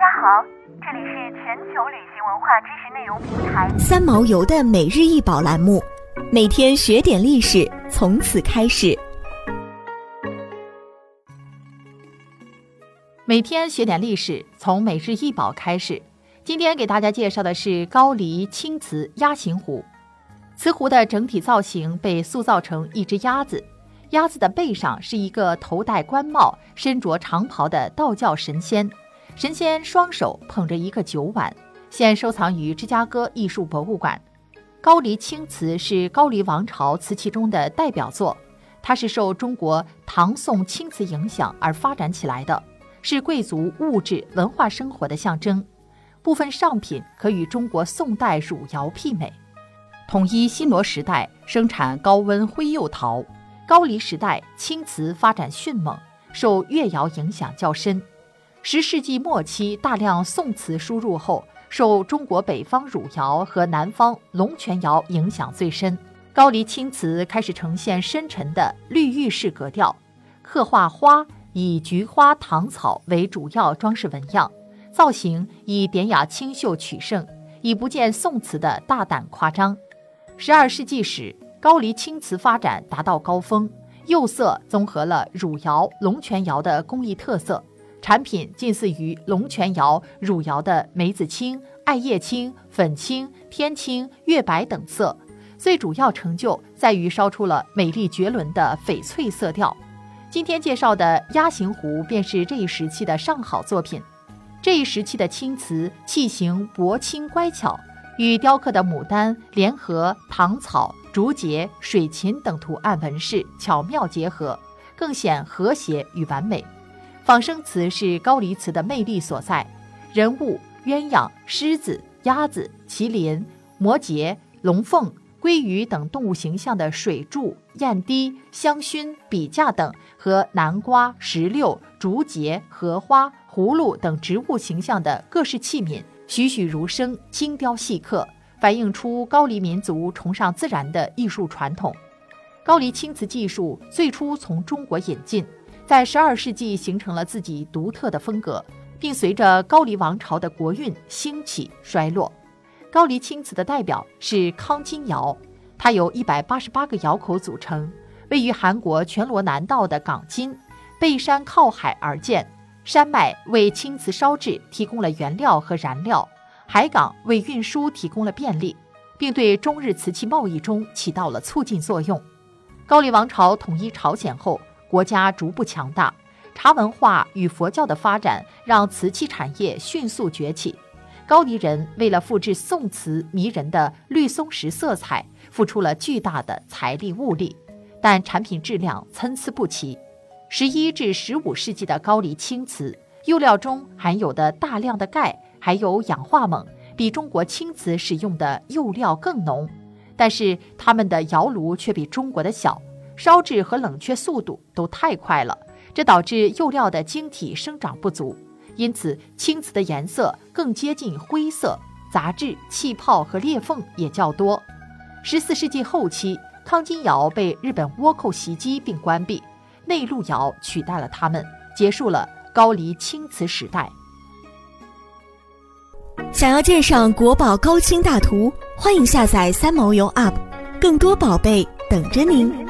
家好，这里是全球旅行文化知识内容平台三毛游的每日一宝栏目，每天学点历史，从此开始。每天学点历史，从每日一宝开始。今天给大家介绍的是高黎青瓷鸭形壶。瓷壶的整体造型被塑造成一只鸭子，鸭子的背上是一个头戴官帽、身着长袍的道教神仙。神仙双手捧着一个酒碗，现收藏于芝加哥艺术博物馆。高黎青瓷是高黎王朝瓷器中的代表作，它是受中国唐宋青瓷影响而发展起来的，是贵族物质文化生活的象征。部分上品可与中国宋代汝窑媲美。统一新罗时代生产高温灰釉陶，高黎时代青瓷发展迅猛，受越窑影响较深。十世纪末期，大量宋瓷输入后，受中国北方汝窑和南方龙泉窑影响最深。高丽青瓷开始呈现深沉的绿玉式格调，刻画花以菊花、唐草为主要装饰纹样，造型以典雅清秀取胜，已不见宋瓷的大胆夸张。十二世纪时，高丽青瓷发展达到高峰，釉色综合了汝窑、龙泉窑的工艺特色。产品近似于龙泉窑、汝窑的梅子青、艾叶青、粉青、天青、月白等色，最主要成就在于烧出了美丽绝伦的翡翠色调。今天介绍的鸭形壶便是这一时期的上好作品。这一时期的青瓷器形薄轻乖巧，与雕刻的牡丹、莲荷、唐草、竹节、水禽等图案纹饰巧妙结合，更显和谐与完美。仿生瓷是高黎瓷的魅力所在，人物、鸳鸯、狮子、鸭子、麒麟、摩羯、龙凤、鲑鱼等动物形象的水柱、砚滴、香薰、笔架等，和南瓜、石榴、竹节、荷花、葫芦等植物形象的各式器皿，栩栩如生，精雕细刻，反映出高黎民族崇尚自然的艺术传统。高黎青瓷技术最初从中国引进。在十二世纪形成了自己独特的风格，并随着高丽王朝的国运兴起衰落。高丽青瓷的代表是康金窑，它由一百八十八个窑口组成，位于韩国全罗南道的港津，背山靠海而建，山脉为青瓷烧制提供了原料和燃料，海港为运输提供了便利，并对中日瓷器贸易中起到了促进作用。高丽王朝统一朝鲜后。国家逐步强大，茶文化与佛教的发展让瓷器产业迅速崛起。高黎人为了复制宋瓷迷人的绿松石色彩，付出了巨大的财力物力，但产品质量参差不齐。十一至十五世纪的高黎青瓷釉料中含有的大量的钙还有氧化锰，比中国青瓷使用的釉料更浓，但是它们的窑炉却比中国的小。烧制和冷却速度都太快了，这导致釉料的晶体生长不足，因此青瓷的颜色更接近灰色，杂质、气泡和裂缝也较多。十四世纪后期，康金窑被日本倭寇袭击并关闭，内陆窑取代了它们，结束了高黎青瓷时代。想要鉴赏国宝高清大图，欢迎下载三毛游 App，更多宝贝等着您。